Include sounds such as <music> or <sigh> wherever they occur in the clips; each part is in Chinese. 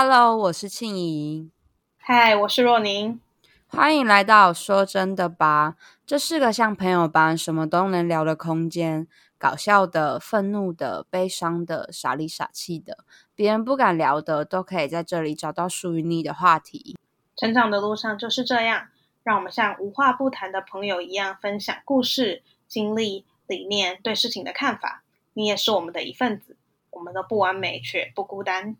Hello，我是庆怡。嗨，我是若宁。欢迎来到说真的吧，这是个像朋友般什么都能聊的空间，搞笑的、愤怒的、悲伤的、傻里傻气的，别人不敢聊的，都可以在这里找到属于你的话题。成长的路上就是这样，让我们像无话不谈的朋友一样，分享故事、经历、理念、对事情的看法。你也是我们的一份子，我们都不完美，却不孤单。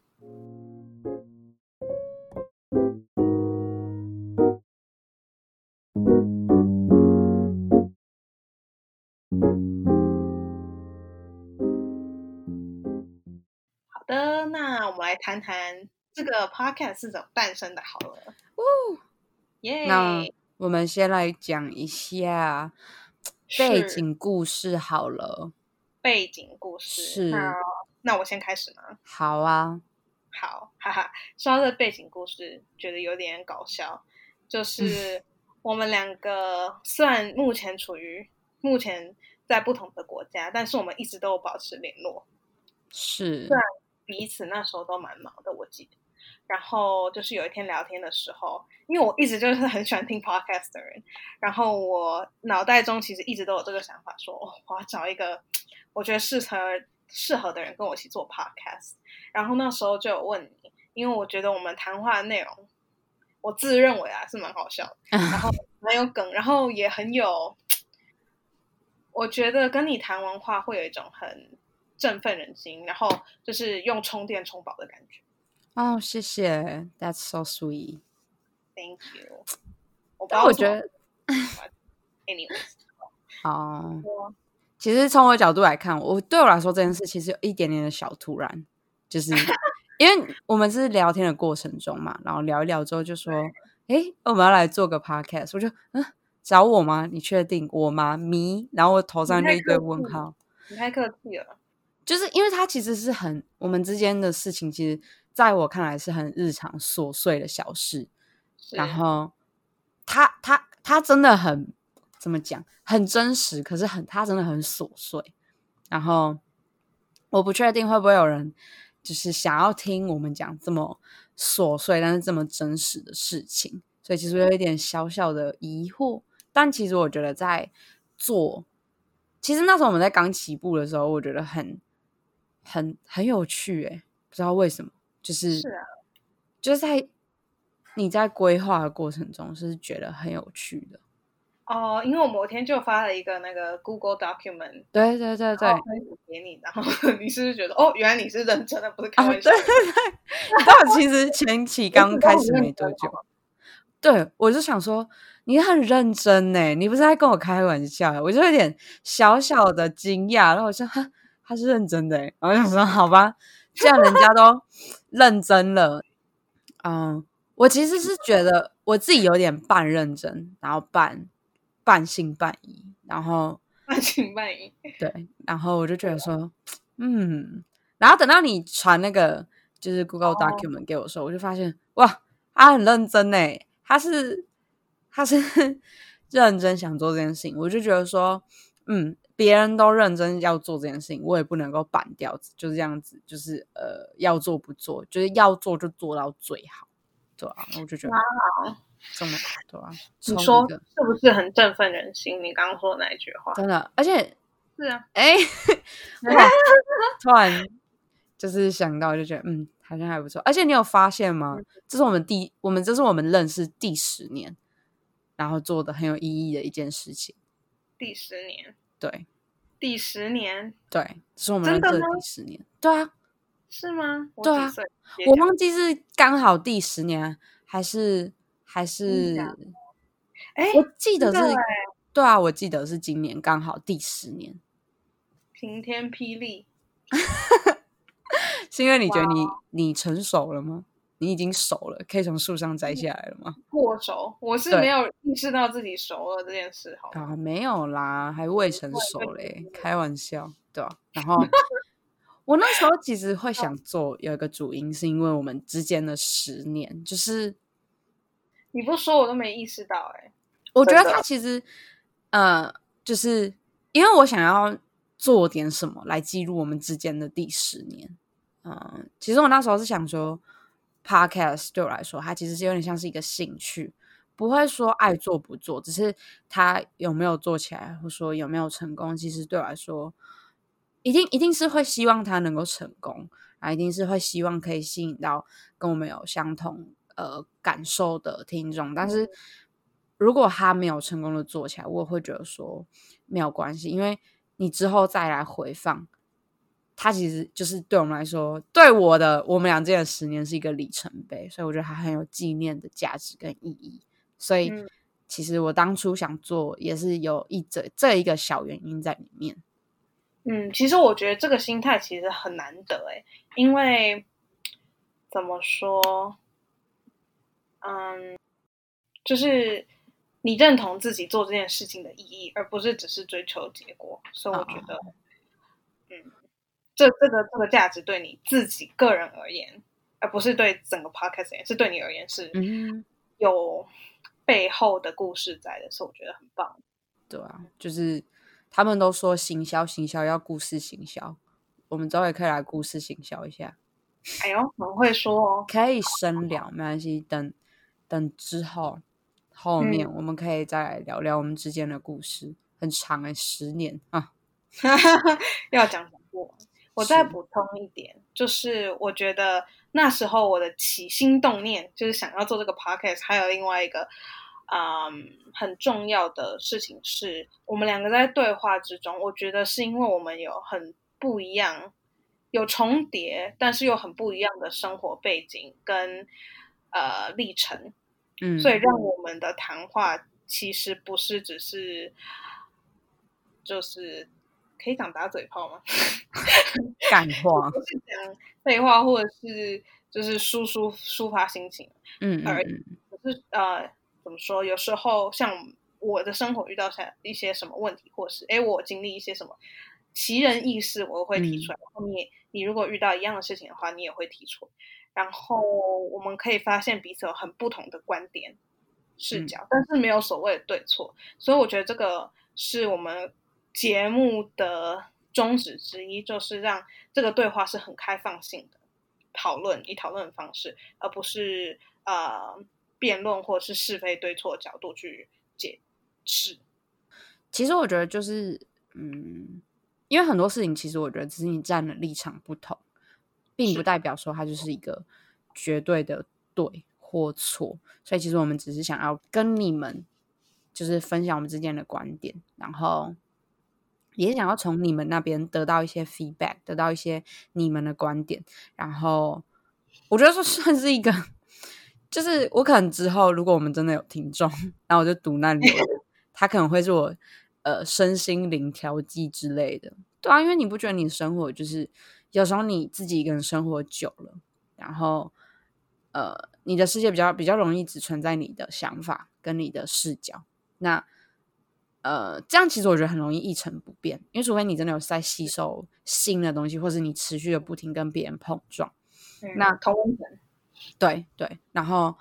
好的，那我们来谈谈这个 podcast 是怎么诞生的。好了，哦，耶、那我们先来讲一下背景故事好了。背景故事是那那我先开始吗？好啊，好，哈哈。说到这背景故事，觉得有点搞笑，就是 <laughs> 我们两个虽然目前处于目前在不同的国家，但是我们一直都有保持联络，是虽然彼此那时候都蛮忙的，我记得。然后就是有一天聊天的时候，因为我一直就是很喜欢听 podcast 的人，然后我脑袋中其实一直都有这个想法说，哦，我要找一个我觉得适合适合的人跟我一起做 podcast。然后那时候就有问你，因为我觉得我们谈话的内容，我自认为啊是蛮好笑的，<laughs> 然后蛮有梗，然后也很有，我觉得跟你谈完话会有一种很振奋人心，然后就是用充电充饱的感觉。哦，谢谢，That's so sweet。Thank you 我不知但道为什么我觉得，，<laughs> anyways，<laughs> 哦，我其实从我的角度来看，我对我来说这件事其实有一点点的小突然，就是因为我们是聊天的过程中嘛，然后聊一聊之后就说，哎，我们要来做个 podcast，我就嗯，找我吗？你确定我吗？迷，然后我头上就一堆问号，你太客气了，就是因为他其实是很我们之间的事情，其实在我看来是很日常琐碎的小事，然后他他他真的很怎么讲，很真实，可是很他真的很琐碎。然后我不确定会不会有人就是想要听我们讲这么琐碎但是这么真实的事情，所以其实有一点小小的疑惑。但其实我觉得在做，其实那时候我们在刚起步的时候，我觉得很很很有趣、欸，不知道为什么，就是是啊，就是在你在规划的过程中是觉得很有趣的。哦，因为我某天就发了一个那个 Google document，对对对对，给你，然后 <laughs> 你是不是觉得哦，原来你是认真的，不是开啊，玩笑对对。对，<laughs> 但我其实前期刚开始没多久，对我就想说你很认真呢，你不是在跟我开玩笑，我就有点小小的惊讶，然后我说哈，他是认真的欸，然后我想说好吧，既然人家都认真了，嗯，我其实是觉得我自己有点半认真，然后半半信半疑，然后 <laughs> 半信半疑。对，然后我就觉得说，<tsk> 嗯，然后等到你传那个就是 Google 哦 document 给我的时候，我就发现哇，他很认真呢，他是他是 <laughs> 认真想做这件事情，我就觉得说，嗯，别人都认真要做这件事情，我也不能够板掉，就是这样子，就是呃，要做不做，就是要做就做到最好，对啊，我就觉得哇这么对啊，你说是不是很振奋人心？你刚刚说的那一句话，真的，而且 <laughs> 是啊，哎，<laughs> 哇突然就是想到，就觉得嗯，好像还不错。而且你有发现吗？这是我们第我们这是我们认识第十年，然后做的很有意义的一件事情。第十年，对第十年对，这是我们认识的第十年。对啊，是吗？对啊？我忘记是刚好第十年，还是还是哎，我记得是对啊，我记得是今年刚好第十年。晴天霹雳，是因为你觉得你你成熟了吗？你已经熟了，可以从树上摘下来了吗？过熟，我是对没有意识到自己熟了这件事，好吗？啊，没有啦，还未成熟嘞，开玩笑，对吧、然后 <laughs> 我那时候其实会想做有一个主因，是因为我们之间的十年，就是你不说我都没意识到、哎，我觉得他其实呃，就是因为我想要做点什么来记录我们之间的第十年。嗯、其实我那时候是想说 podcast 对我来说，它其实是有点像是一个兴趣，不会说爱做不做，只是它有没有做起来，或说有没有成功，其实对我来说，一定一定是会希望它能够成功啊，一定是会希望可以吸引到跟我们有相同呃感受的听众。但是如果他没有成功的做起来，我会觉得说没有关系，因为你之后再来回放。它其实就是对我们来说，对我的我们俩之间的十年是一个里程碑，所以我觉得它很有纪念的价值跟意义。所以其实我当初想做，也是有一这这一个小原因在里面。嗯，其实我觉得这个心态其实很难得诶，因为怎么说，嗯，就是你认同自己做这件事情的意义，而不是只是追求结果。所以我觉得，嗯。这这个这个价值对你自己个人而言，而不是对整个 podcast 而言，是对你而言是有背后的故事在的，所以我觉得很棒。对啊，就是他们都说行销行销要故事行销，我们之后也可以来故事行销一下。哎呦，很会说哦，<laughs> 可以深聊，没关系。等等之后后面我们可以再来聊聊我们之间的故事，很长哎，十年啊，<laughs> 要讲讲过。我再补充一点，就是我觉得那时候我的起心动念就是想要做这个 podcast，还有另外一个，嗯，很重要的事情是我们两个在对话之中，我觉得是因为我们有很不一样，有重叠，但是又很不一样的生活背景跟呃历程，嗯，所以让我们的谈话其实不是只是就是。可以讲打嘴炮吗？感化，是讲废话，或者是就是抒抒抒发心情，嗯，而可是呃，怎么说？有时候像我的生活遇到下一些什么问题，或是哎，我经历一些什么奇人异事，我会提出来。然后你你如果遇到一样的事情的话，你也会提出。然后我们可以发现彼此有很不同的观点视角，但是没有所谓的对错。所以我觉得这个是我们。节目的宗旨之一就是让这个对话是很开放性的讨论，以讨论的方式，而不是呃辩论或者是是非对错角度去解释。其实我觉得就是，嗯，因为很多事情，其实我觉得只是你站的立场不同，并不代表说它就是一个绝对的对或错。所以其实我们只是想要跟你们就是分享我们之间的观点，然后。也想要从你们那边得到一些 feedback，得到一些你们的观点，然后我觉得这算是一个，就是我可能之后如果我们真的有听众，然后我就读那里，<laughs> 他可能会是我呃身心灵调剂之类的，对啊，因为你不觉得你生活就是有时候你自己一个人生活久了，然后呃你的世界比较比较容易只存在你的想法跟你的视角，那。呃，这样其实我觉得很容易一成不变，因为除非你真的有在吸收新的东西，或是你持续的不停跟别人碰撞，那同对对。然后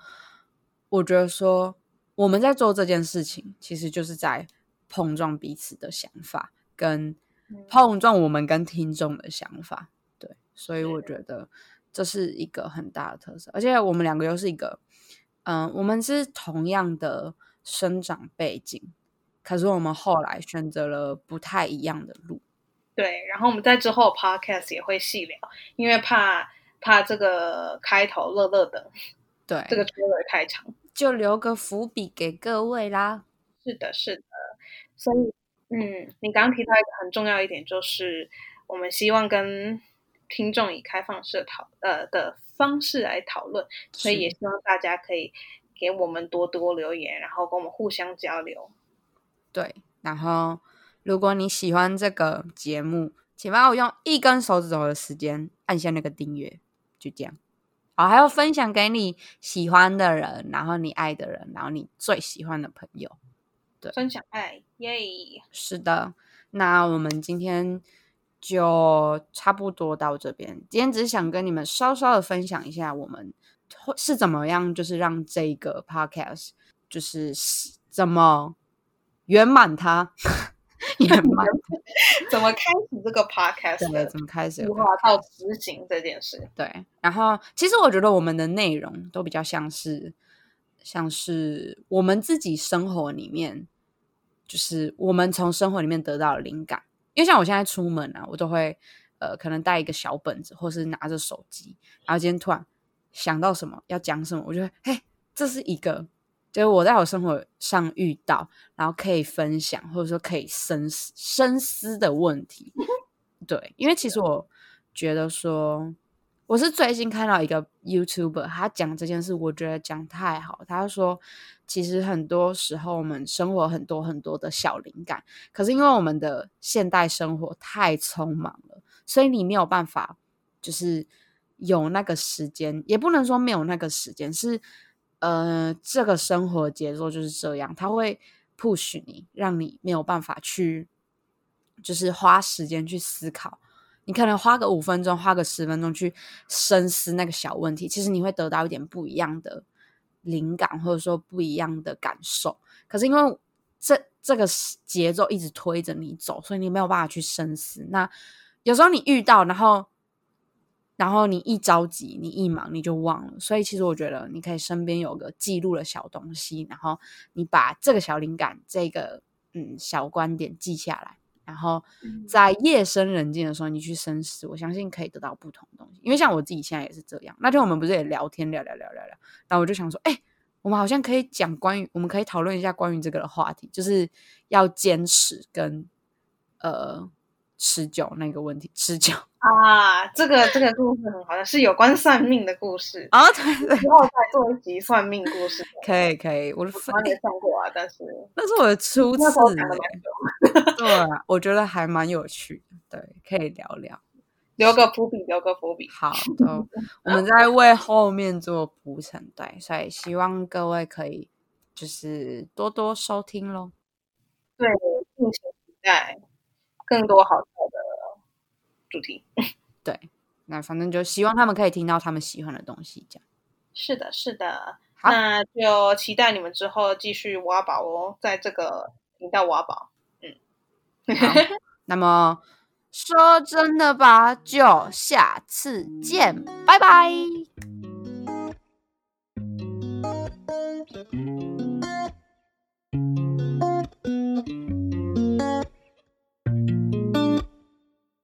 我觉得说我们在做这件事情，其实就是在碰撞彼此的想法，跟碰撞我们跟听众的想法。对，所以我觉得这是一个很大的特色，而且我们两个又是一个，嗯，我们是同样的生长背景。可是我们后来选择了不太一样的路，对。然后我们在之后 podcast 也会细聊，因为怕怕这个开头乐乐的，对，这个结尾太长，就留个伏笔给各位啦。是的，是的。所以，嗯，你刚刚提到一个很重要一点，就是我们希望跟听众以开放式讨呃的方式来讨论，所以也希望大家可以给我们多多留言，然后跟我们互相交流。对，然后如果你喜欢这个节目，请帮我用一根手指头的时间按下那个订阅，就这样。好，还要分享给你喜欢的人，然后你爱的人，然后你最喜欢的朋友。对，分享爱，耶！是的，那我们今天就差不多到这边。今天只是想跟你们稍稍的分享一下，我们是怎么样，就是让这个 podcast 就是怎么。圆满它，<laughs> 圆 <laughs> 满 <laughs> 怎么开始这个 podcast 对，怎么开始计有划到执行这件事？对，然后其实我觉得我们的内容都比较像是，像是我们自己生活里面，就是我们从生活里面得到的灵感。因为像我现在出门啊，我都会呃，可能带一个小本子，或是拿着手机，然后今天突然想到什么要讲什么，我就会嘿，这是一个就是我在我生活上遇到，然后可以分享，或者说可以深思深思的问题。对，因为其实我觉得说，我是最近看到一个 YouTuber，他讲这件事，我觉得讲太好。他说，其实很多时候我们生活很多很多的小灵感，可是因为我们的现代生活太匆忙了，所以你没有办法，就是有那个时间，也不能说没有那个时间，是呃，这个生活节奏就是这样，它会 push 你，让你没有办法去，就是花时间去思考。你可能花个五分钟，花个十分钟去深思那个小问题，其实你会得到一点不一样的灵感，或者说不一样的感受。可是因为这这个节奏一直推着你走，所以你没有办法去深思。那有时候你遇到，然后然后你一着急，你一忙你就忘了。所以其实我觉得你可以身边有个记录的小东西，然后你把这个小灵感、这个嗯小观点记下来。然后在夜深人静的时候，你去深思，我相信可以得到不同的东西。因为像我自己现在也是这样。那天我们不是也聊天聊聊聊聊聊，然后我就想说，哎，我们好像可以讲关于，我们可以讨论一下关于这个的话题，就是要坚持跟呃持久那个问题，持久。啊，这个这个故事很好像，是有关算命的故事。哦，对对，之后再做一集算命故事。可以可以，我算过啊，但是那是我的初次对啊，我觉得还蛮有趣的，对，可以聊聊。留个伏笔，留个伏笔。好 <laughs> 的，我们在为后面做铺陈，对，所以希望各位可以就是多多收听喽。对，敬请期待更多好笑的主题。<laughs> 对，那反正就希望他们可以听到他们喜欢的东西，这样。是的，是的。那就期待你们之后继续挖宝哦，在这个频道挖宝。<laughs> 那么说真的吧，就下次见，拜拜。